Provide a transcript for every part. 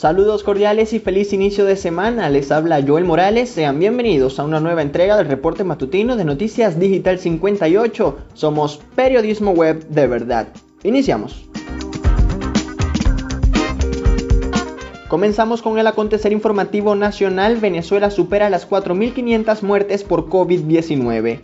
Saludos cordiales y feliz inicio de semana. Les habla Joel Morales. Sean bienvenidos a una nueva entrega del reporte matutino de Noticias Digital 58. Somos periodismo web de verdad. Iniciamos. Comenzamos con el acontecer informativo nacional. Venezuela supera las 4.500 muertes por COVID-19.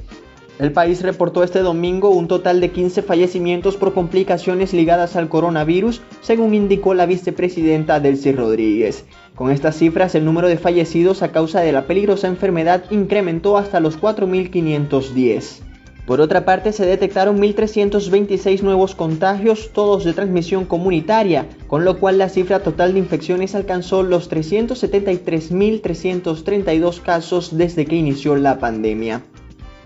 El país reportó este domingo un total de 15 fallecimientos por complicaciones ligadas al coronavirus, según indicó la vicepresidenta Delcy Rodríguez. Con estas cifras, el número de fallecidos a causa de la peligrosa enfermedad incrementó hasta los 4.510. Por otra parte, se detectaron 1.326 nuevos contagios, todos de transmisión comunitaria, con lo cual la cifra total de infecciones alcanzó los 373.332 casos desde que inició la pandemia.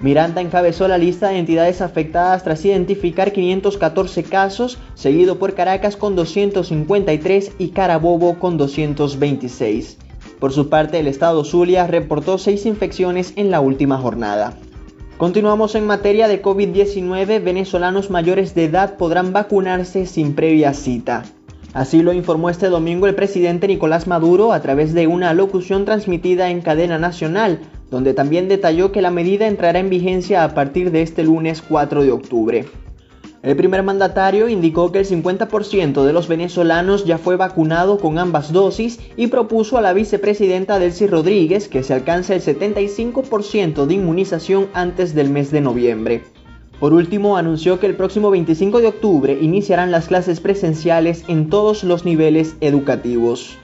Miranda encabezó la lista de entidades afectadas tras identificar 514 casos, seguido por Caracas con 253 y Carabobo con 226. Por su parte, el estado Zulia reportó 6 infecciones en la última jornada. Continuamos en materia de COVID-19, venezolanos mayores de edad podrán vacunarse sin previa cita. Así lo informó este domingo el presidente Nicolás Maduro a través de una locución transmitida en cadena nacional, donde también detalló que la medida entrará en vigencia a partir de este lunes 4 de octubre. El primer mandatario indicó que el 50% de los venezolanos ya fue vacunado con ambas dosis y propuso a la vicepresidenta Delcy Rodríguez que se alcance el 75% de inmunización antes del mes de noviembre. Por último, anunció que el próximo 25 de octubre iniciarán las clases presenciales en todos los niveles educativos.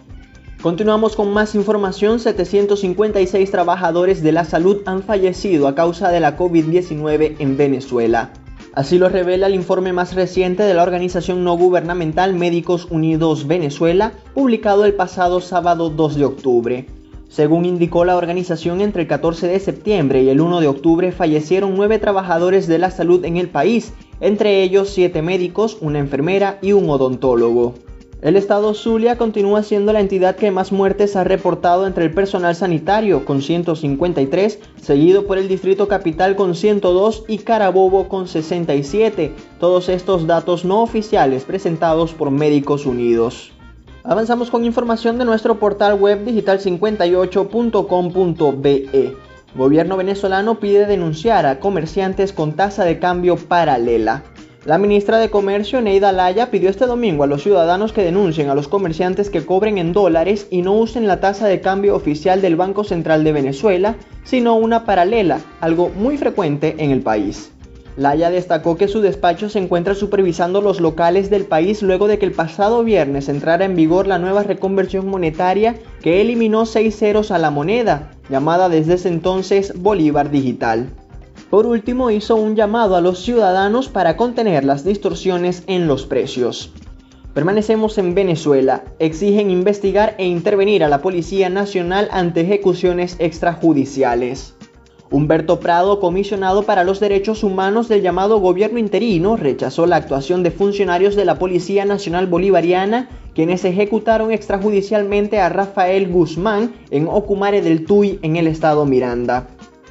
Continuamos con más información. 756 trabajadores de la salud han fallecido a causa de la COVID-19 en Venezuela. Así lo revela el informe más reciente de la organización no gubernamental Médicos Unidos Venezuela, publicado el pasado sábado 2 de octubre. Según indicó la organización, entre el 14 de septiembre y el 1 de octubre fallecieron nueve trabajadores de la salud en el país, entre ellos siete médicos, una enfermera y un odontólogo. El estado Zulia continúa siendo la entidad que más muertes ha reportado entre el personal sanitario, con 153, seguido por el Distrito Capital con 102 y Carabobo con 67, todos estos datos no oficiales presentados por Médicos Unidos. Avanzamos con información de nuestro portal web digital58.com.be. Gobierno venezolano pide denunciar a comerciantes con tasa de cambio paralela. La ministra de Comercio, Neida Laya, pidió este domingo a los ciudadanos que denuncien a los comerciantes que cobren en dólares y no usen la tasa de cambio oficial del Banco Central de Venezuela, sino una paralela, algo muy frecuente en el país. Laya destacó que su despacho se encuentra supervisando los locales del país luego de que el pasado viernes entrara en vigor la nueva reconversión monetaria que eliminó seis ceros a la moneda, llamada desde ese entonces Bolívar Digital. Por último, hizo un llamado a los ciudadanos para contener las distorsiones en los precios. Permanecemos en Venezuela. Exigen investigar e intervenir a la Policía Nacional ante ejecuciones extrajudiciales. Humberto Prado, comisionado para los derechos humanos del llamado gobierno interino, rechazó la actuación de funcionarios de la Policía Nacional Bolivariana, quienes ejecutaron extrajudicialmente a Rafael Guzmán en Ocumare del Tuy, en el estado Miranda.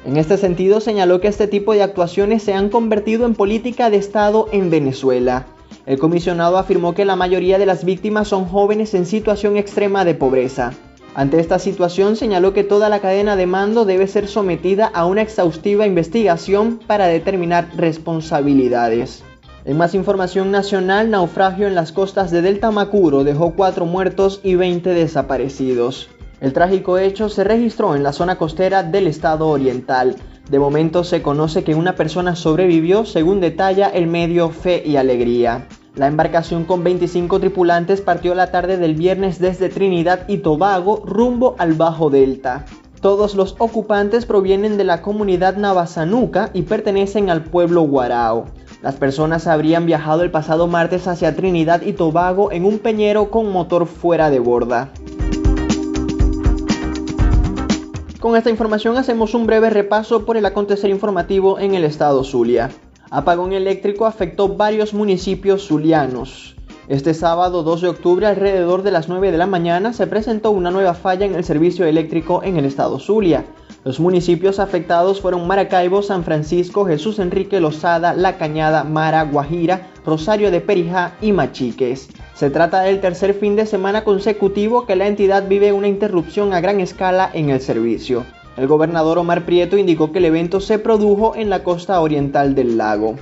En este sentido, señaló que este tipo de actuaciones se han convertido en política de Estado en Venezuela. El comisionado afirmó que la mayoría de las víctimas son jóvenes en situación extrema de pobreza. Ante esta situación señaló que toda la cadena de mando debe ser sometida a una exhaustiva investigación para determinar responsabilidades. En más información nacional, naufragio en las costas de Delta Macuro dejó cuatro muertos y 20 desaparecidos. El trágico hecho se registró en la zona costera del estado oriental. De momento se conoce que una persona sobrevivió según detalla el medio Fe y Alegría. La embarcación con 25 tripulantes partió la tarde del viernes desde Trinidad y Tobago rumbo al Bajo Delta. Todos los ocupantes provienen de la comunidad navazanuca y pertenecen al pueblo Guarao. Las personas habrían viajado el pasado martes hacia Trinidad y Tobago en un peñero con motor fuera de borda. Con esta información hacemos un breve repaso por el acontecer informativo en el estado Zulia. Apagón eléctrico afectó varios municipios zulianos. Este sábado 2 de octubre alrededor de las 9 de la mañana se presentó una nueva falla en el servicio eléctrico en el estado Zulia. Los municipios afectados fueron Maracaibo, San Francisco, Jesús Enrique Lozada, La Cañada, Mara, Guajira, Rosario de Perijá y Machiques. Se trata del tercer fin de semana consecutivo que la entidad vive una interrupción a gran escala en el servicio. El gobernador Omar Prieto indicó que el evento se produjo en la costa oriental del lago.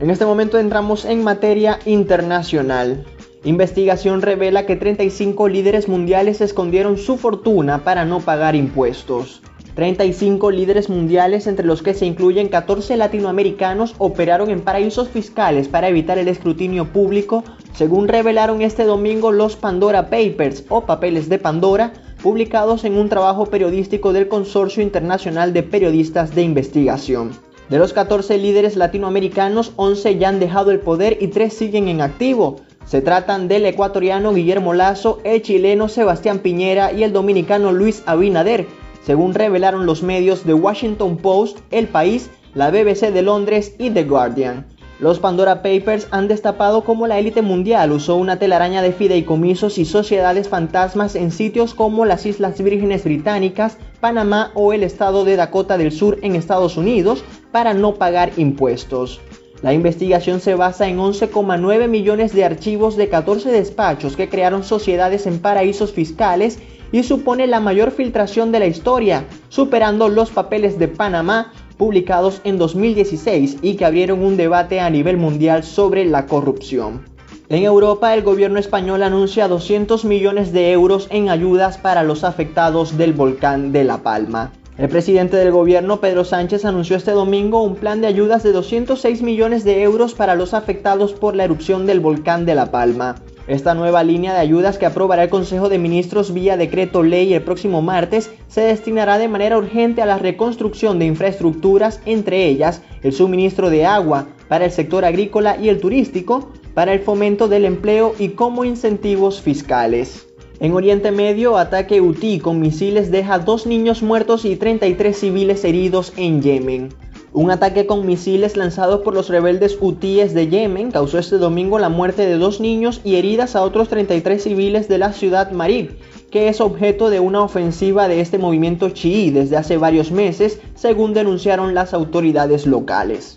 En este momento entramos en materia internacional. Investigación revela que 35 líderes mundiales escondieron su fortuna para no pagar impuestos. 35 líderes mundiales, entre los que se incluyen 14 latinoamericanos, operaron en paraísos fiscales para evitar el escrutinio público, según revelaron este domingo los Pandora Papers o papeles de Pandora, publicados en un trabajo periodístico del Consorcio Internacional de Periodistas de Investigación. De los 14 líderes latinoamericanos, 11 ya han dejado el poder y 3 siguen en activo. Se tratan del ecuatoriano Guillermo Lazo, el chileno Sebastián Piñera y el dominicano Luis Abinader, según revelaron los medios The Washington Post, El País, la BBC de Londres y The Guardian. Los Pandora Papers han destapado cómo la élite mundial usó una telaraña de fideicomisos y sociedades fantasmas en sitios como las Islas Vírgenes Británicas, Panamá o el estado de Dakota del Sur en Estados Unidos para no pagar impuestos. La investigación se basa en 11,9 millones de archivos de 14 despachos que crearon sociedades en paraísos fiscales y supone la mayor filtración de la historia, superando los papeles de Panamá publicados en 2016 y que abrieron un debate a nivel mundial sobre la corrupción. En Europa, el gobierno español anuncia 200 millones de euros en ayudas para los afectados del volcán de La Palma. El presidente del gobierno, Pedro Sánchez, anunció este domingo un plan de ayudas de 206 millones de euros para los afectados por la erupción del volcán de La Palma. Esta nueva línea de ayudas que aprobará el Consejo de Ministros vía decreto ley el próximo martes se destinará de manera urgente a la reconstrucción de infraestructuras, entre ellas el suministro de agua para el sector agrícola y el turístico, para el fomento del empleo y como incentivos fiscales. En Oriente Medio, ataque UTI con misiles deja dos niños muertos y 33 civiles heridos en Yemen. Un ataque con misiles lanzados por los rebeldes hutíes de Yemen causó este domingo la muerte de dos niños y heridas a otros 33 civiles de la ciudad Marib, que es objeto de una ofensiva de este movimiento chií desde hace varios meses, según denunciaron las autoridades locales.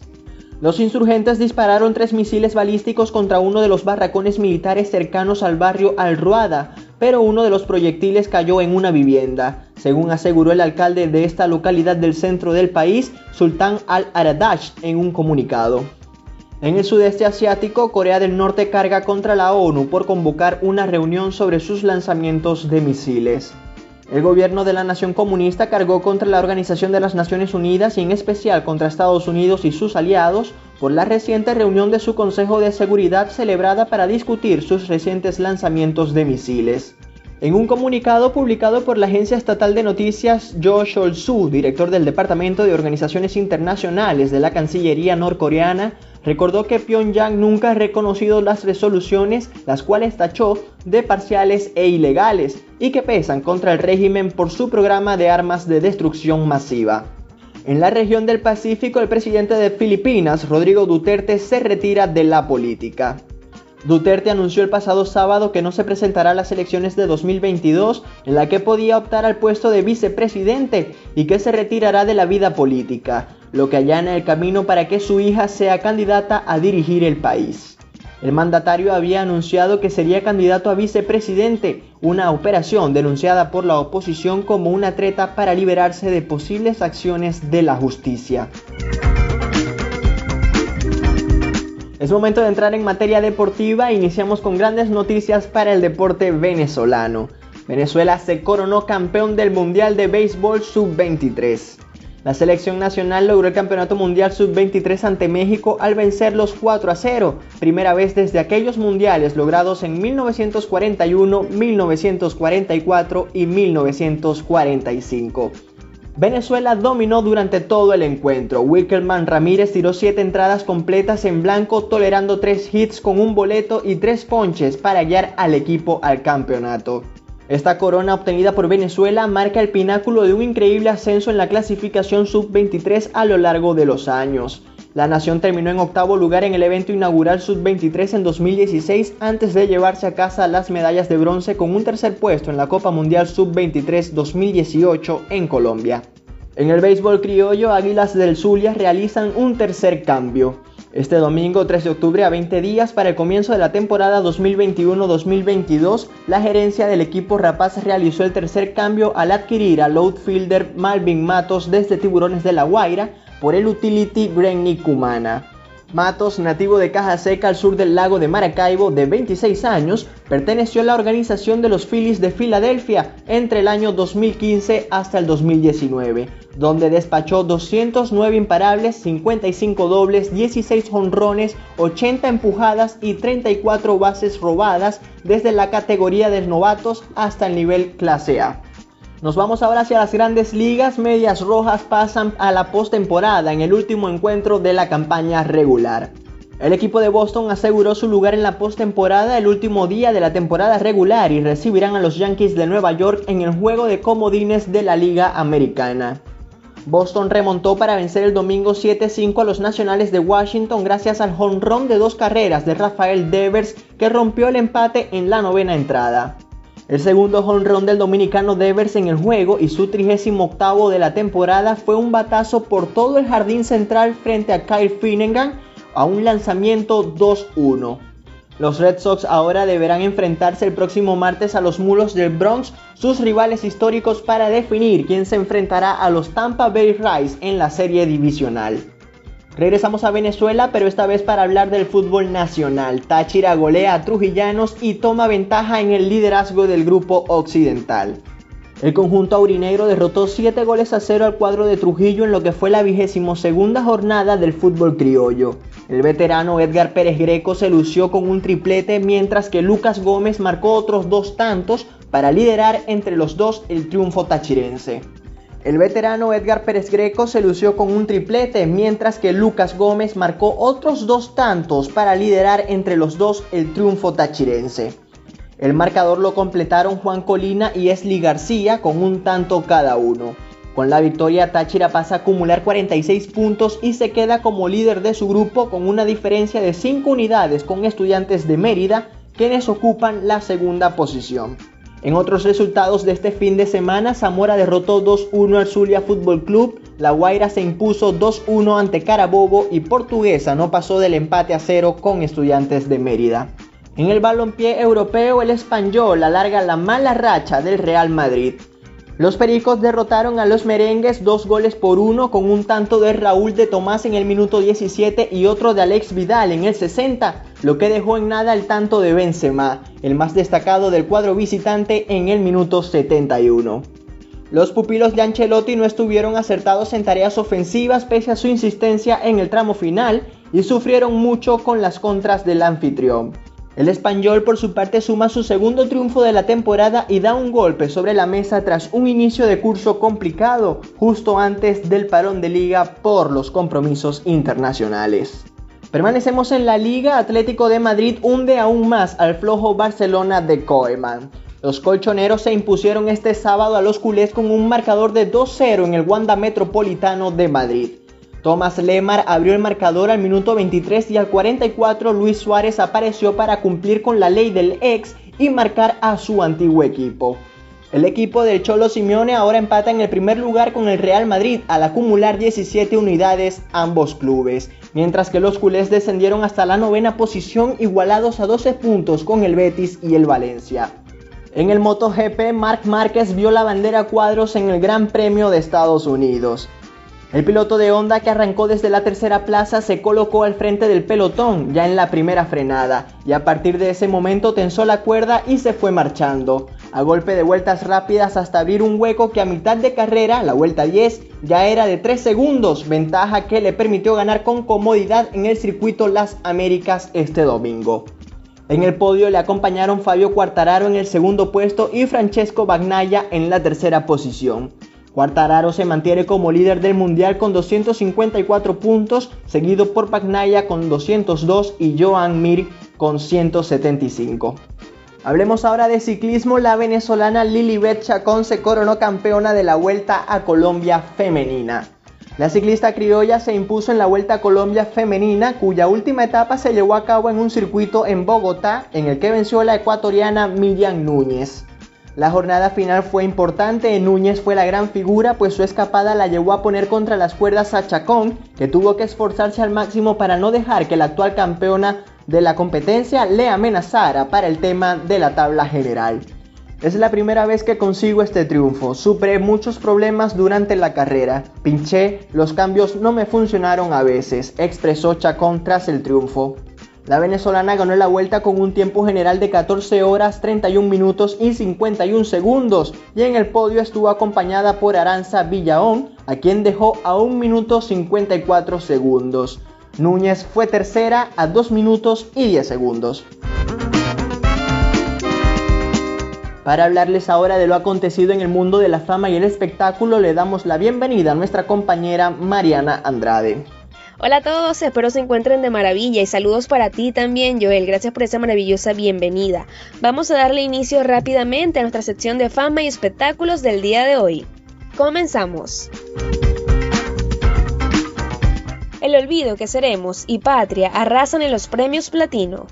Los insurgentes dispararon tres misiles balísticos contra uno de los barracones militares cercanos al barrio Al-Ruada, pero uno de los proyectiles cayó en una vivienda, según aseguró el alcalde de esta localidad del centro del país, Sultán al-Aradash, en un comunicado. En el sudeste asiático, Corea del Norte carga contra la ONU por convocar una reunión sobre sus lanzamientos de misiles. El gobierno de la nación comunista cargó contra la Organización de las Naciones Unidas y en especial contra Estados Unidos y sus aliados por la reciente reunión de su Consejo de Seguridad celebrada para discutir sus recientes lanzamientos de misiles. En un comunicado publicado por la agencia estatal de noticias Jo Chol-su, director del Departamento de Organizaciones Internacionales de la Cancillería norcoreana, recordó que Pyongyang nunca ha reconocido las resoluciones, las cuales tachó de parciales e ilegales, y que pesan contra el régimen por su programa de armas de destrucción masiva. En la región del Pacífico, el presidente de Filipinas, Rodrigo Duterte, se retira de la política. Duterte anunció el pasado sábado que no se presentará a las elecciones de 2022 en la que podía optar al puesto de vicepresidente y que se retirará de la vida política, lo que allana el camino para que su hija sea candidata a dirigir el país. El mandatario había anunciado que sería candidato a vicepresidente, una operación denunciada por la oposición como una treta para liberarse de posibles acciones de la justicia. Es momento de entrar en materia deportiva. Iniciamos con grandes noticias para el deporte venezolano. Venezuela se coronó campeón del Mundial de Béisbol Sub-23. La selección nacional logró el Campeonato Mundial Sub-23 ante México al vencerlos 4 a 0, primera vez desde aquellos mundiales logrados en 1941, 1944 y 1945. Venezuela dominó durante todo el encuentro. Wickelman Ramírez tiró 7 entradas completas en blanco, tolerando 3 hits con un boleto y 3 ponches para guiar al equipo al campeonato. Esta corona obtenida por Venezuela marca el pináculo de un increíble ascenso en la clasificación sub-23 a lo largo de los años. La nación terminó en octavo lugar en el evento inaugural sub-23 en 2016 antes de llevarse a casa las medallas de bronce con un tercer puesto en la Copa Mundial sub-23 2018 en Colombia. En el béisbol criollo, Águilas del Zulia realizan un tercer cambio. Este domingo 3 de octubre, a 20 días para el comienzo de la temporada 2021-2022, la gerencia del equipo Rapaz realizó el tercer cambio al adquirir al outfielder Malvin Matos desde Tiburones de la Guaira por el utility Brenny Cumana. Matos, nativo de Caja Seca al sur del lago de Maracaibo, de 26 años, perteneció a la organización de los Phillies de Filadelfia entre el año 2015 hasta el 2019, donde despachó 209 imparables, 55 dobles, 16 honrones, 80 empujadas y 34 bases robadas desde la categoría de novatos hasta el nivel clase A. Nos vamos ahora hacia las grandes ligas. Medias Rojas pasan a la postemporada en el último encuentro de la campaña regular. El equipo de Boston aseguró su lugar en la postemporada el último día de la temporada regular y recibirán a los Yankees de Nueva York en el juego de comodines de la Liga Americana. Boston remontó para vencer el domingo 7-5 a los Nacionales de Washington gracias al jonrón de dos carreras de Rafael Devers que rompió el empate en la novena entrada. El segundo jonrón del dominicano Devers en el juego y su 38 de la temporada fue un batazo por todo el jardín central frente a Kyle Finnegan a un lanzamiento 2-1. Los Red Sox ahora deberán enfrentarse el próximo martes a los Mulos del Bronx, sus rivales históricos para definir quién se enfrentará a los Tampa Bay Rays en la serie divisional. Regresamos a Venezuela, pero esta vez para hablar del fútbol nacional. Táchira golea a Trujillanos y toma ventaja en el liderazgo del grupo occidental. El conjunto aurinegro derrotó 7 goles a 0 al cuadro de Trujillo en lo que fue la vigésimo segunda jornada del fútbol criollo. El veterano Edgar Pérez Greco se lució con un triplete mientras que Lucas Gómez marcó otros dos tantos para liderar entre los dos el triunfo tachirense. El veterano Edgar Pérez Greco se lució con un triplete, mientras que Lucas Gómez marcó otros dos tantos para liderar entre los dos el triunfo tachirense. El marcador lo completaron Juan Colina y Esli García con un tanto cada uno. Con la victoria Táchira pasa a acumular 46 puntos y se queda como líder de su grupo con una diferencia de 5 unidades con estudiantes de Mérida, quienes ocupan la segunda posición. En otros resultados de este fin de semana, Zamora derrotó 2-1 al Zulia Fútbol Club, La Guaira se impuso 2-1 ante Carabobo y Portuguesa no pasó del empate a cero con Estudiantes de Mérida. En el balompié europeo, el Español alarga la mala racha del Real Madrid. Los Pericos derrotaron a los Merengues dos goles por uno con un tanto de Raúl de Tomás en el minuto 17 y otro de Alex Vidal en el 60, lo que dejó en nada el tanto de Benzema, el más destacado del cuadro visitante en el minuto 71. Los pupilos de Ancelotti no estuvieron acertados en tareas ofensivas pese a su insistencia en el tramo final y sufrieron mucho con las contras del anfitrión. El español por su parte suma su segundo triunfo de la temporada y da un golpe sobre la mesa tras un inicio de curso complicado justo antes del parón de liga por los compromisos internacionales. Permanecemos en la Liga Atlético de Madrid hunde aún más al flojo Barcelona de Koeman. Los colchoneros se impusieron este sábado a los culés con un marcador de 2-0 en el Wanda Metropolitano de Madrid. Thomas Lemar abrió el marcador al minuto 23 y al 44 Luis Suárez apareció para cumplir con la ley del ex y marcar a su antiguo equipo. El equipo del Cholo Simeone ahora empata en el primer lugar con el Real Madrid al acumular 17 unidades ambos clubes, mientras que los culés descendieron hasta la novena posición igualados a 12 puntos con el Betis y el Valencia. En el MotoGP, Marc Márquez vio la bandera cuadros en el Gran Premio de Estados Unidos. El piloto de Honda que arrancó desde la tercera plaza se colocó al frente del pelotón ya en la primera frenada y a partir de ese momento tensó la cuerda y se fue marchando. A golpe de vueltas rápidas hasta abrir un hueco que a mitad de carrera, la vuelta 10, ya era de 3 segundos, ventaja que le permitió ganar con comodidad en el circuito Las Américas este domingo. En el podio le acompañaron Fabio Quartararo en el segundo puesto y Francesco Bagnaia en la tercera posición. Quartararo se mantiene como líder del mundial con 254 puntos, seguido por Pagnaya con 202 y Joan Mir con 175. Hablemos ahora de ciclismo. La venezolana Lilibet Chacón se coronó campeona de la Vuelta a Colombia femenina. La ciclista criolla se impuso en la Vuelta a Colombia femenina, cuya última etapa se llevó a cabo en un circuito en Bogotá, en el que venció la ecuatoriana Miriam Núñez. La jornada final fue importante, Núñez fue la gran figura, pues su escapada la llevó a poner contra las cuerdas a Chacón, que tuvo que esforzarse al máximo para no dejar que la actual campeona de la competencia le amenazara para el tema de la tabla general. Es la primera vez que consigo este triunfo. Superé muchos problemas durante la carrera. Pinché, los cambios no me funcionaron a veces, expresó Chacón tras el triunfo. La venezolana ganó la vuelta con un tiempo general de 14 horas 31 minutos y 51 segundos y en el podio estuvo acompañada por Aranza Villaón, a quien dejó a 1 minuto 54 segundos. Núñez fue tercera a 2 minutos y 10 segundos. Para hablarles ahora de lo acontecido en el mundo de la fama y el espectáculo, le damos la bienvenida a nuestra compañera Mariana Andrade. Hola a todos, espero se encuentren de maravilla y saludos para ti también, Joel. Gracias por esa maravillosa bienvenida. Vamos a darle inicio rápidamente a nuestra sección de fama y espectáculos del día de hoy. Comenzamos. El olvido que seremos y Patria arrasan en los premios Platino.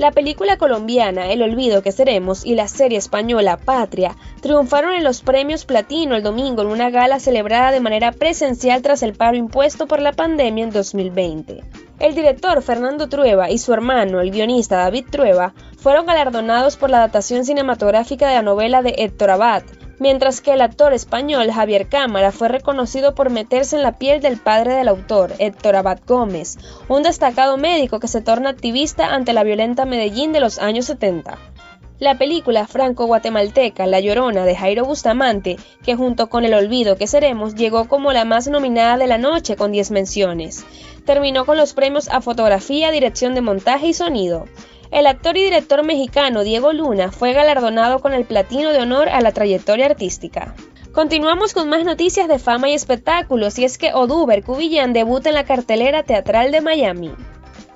La película colombiana El olvido que seremos y la serie española Patria triunfaron en los premios Platino el domingo en una gala celebrada de manera presencial tras el paro impuesto por la pandemia en 2020. El director Fernando Trueba y su hermano, el guionista David Trueba, fueron galardonados por la adaptación cinematográfica de la novela de Héctor Abad, mientras que el actor español Javier Cámara fue reconocido por meterse en la piel del padre del autor, Héctor Abad Gómez, un destacado médico que se torna activista ante la violenta Medellín de los años 70. La película franco-guatemalteca La Llorona de Jairo Bustamante, que junto con El Olvido que Seremos llegó como la más nominada de la noche con 10 menciones, terminó con los premios a fotografía, dirección de montaje y sonido. El actor y director mexicano Diego Luna fue galardonado con el Platino de Honor a la trayectoria artística. Continuamos con más noticias de fama y espectáculos y es que Oduber Cubillán debuta en la cartelera teatral de Miami.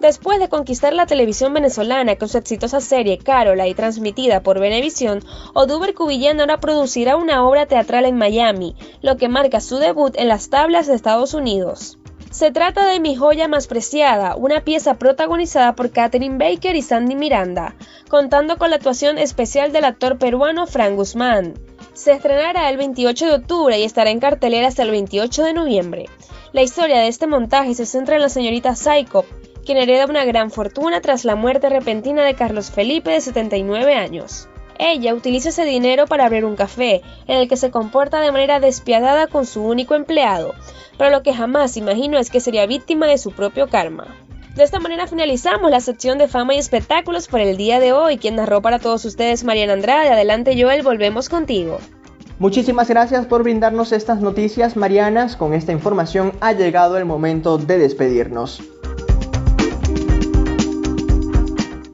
Después de conquistar la televisión venezolana con su exitosa serie Carola y transmitida por Venevisión, Oduber Cubillán ahora producirá una obra teatral en Miami, lo que marca su debut en las tablas de Estados Unidos. Se trata de Mi joya más preciada, una pieza protagonizada por Katherine Baker y Sandy Miranda, contando con la actuación especial del actor peruano Frank Guzmán. Se estrenará el 28 de octubre y estará en cartelera hasta el 28 de noviembre. La historia de este montaje se centra en la señorita Psycho, quien hereda una gran fortuna tras la muerte repentina de Carlos Felipe de 79 años. Ella utiliza ese dinero para abrir un café, en el que se comporta de manera despiadada con su único empleado, pero lo que jamás imagino es que sería víctima de su propio karma. De esta manera finalizamos la sección de fama y espectáculos por el día de hoy. Quien narró para todos ustedes Mariana Andrade. Adelante Joel, volvemos contigo. Muchísimas gracias por brindarnos estas noticias, Marianas. Con esta información ha llegado el momento de despedirnos.